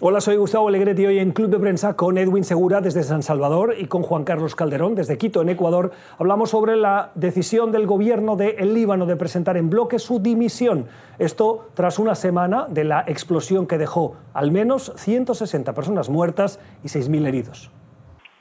Hola, soy Gustavo Alegretti hoy en Club de Prensa con Edwin Segura desde San Salvador y con Juan Carlos Calderón desde Quito, en Ecuador. Hablamos sobre la decisión del gobierno de el Líbano de presentar en bloque su dimisión. Esto tras una semana de la explosión que dejó al menos 160 personas muertas y 6.000 heridos.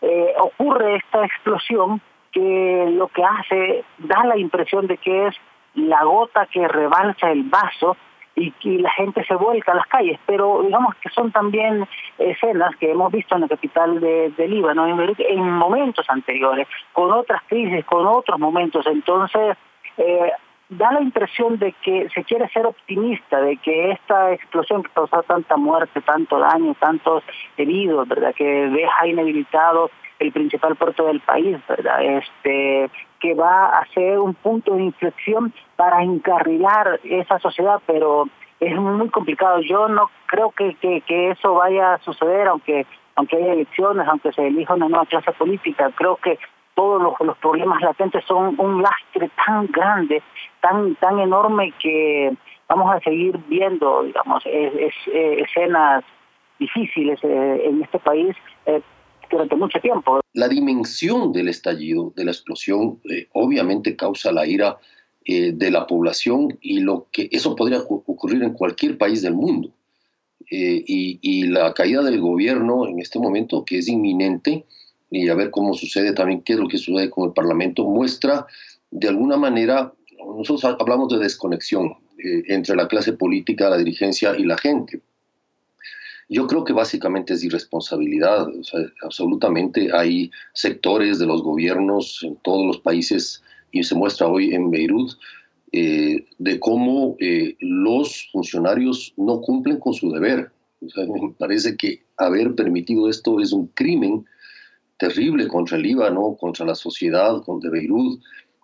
Eh, ocurre esta explosión que lo que hace da la impresión de que es la gota que rebalsa el vaso y, y, la gente se vuelca a las calles, pero digamos que son también escenas que hemos visto en la capital de, de Líbano en, en, momentos anteriores, con otras crisis, con otros momentos, entonces eh, da la impresión de que se quiere ser optimista, de que esta explosión que causó tanta muerte, tanto daño, tantos heridos, ¿verdad? que deja inhabilitado el principal puerto del país, ¿verdad? Este, que va a ser un punto de inflexión para encarrilar esa sociedad, pero es muy complicado. Yo no creo que, que, eso vaya a suceder, aunque aunque haya elecciones, aunque se elija una nueva clase política. Creo que todos los, los problemas latentes son un lastre tan grande, tan tan enorme que vamos a seguir viendo, digamos, eh, escenas difíciles eh, en este país eh, durante mucho tiempo. La dimensión del estallido, de la explosión, eh, obviamente causa la ira eh, de la población y lo que eso podría ocurrir en cualquier país del mundo. Eh, y, y, la caída del gobierno en este momento, que es inminente, y a ver cómo sucede también, qué es lo que sucede con el Parlamento, muestra de alguna manera, nosotros hablamos de desconexión entre la clase política, la dirigencia y la gente yo creo que básicamente es irresponsabilidad. O sea, absolutamente hay sectores de los gobiernos en todos los países, y se muestra hoy en Beirut, eh, de cómo eh, los funcionarios no cumplen con su deber. O sea, me parece que haber permitido esto es un crimen terrible contra el Líbano, contra la sociedad de Beirut,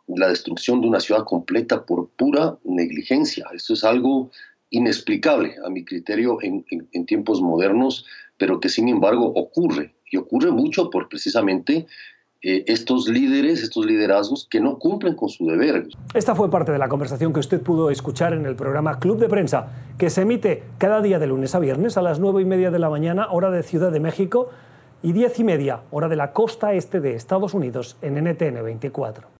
la destrucción de una ciudad completa por pura negligencia. Esto es algo inexplicable a mi criterio en, tiempos modernos, pero que sin embargo ocurre, y ocurre mucho por precisamente eh, estos líderes, estos liderazgos que no cumplen con su deber. Esta fue parte de la conversación que usted pudo escuchar en el programa Club de Prensa, que se emite cada día de lunes a viernes a las nueve y media de la mañana, hora de Ciudad de México, y diez y media, hora de la costa este de Estados Unidos, en NTN 24.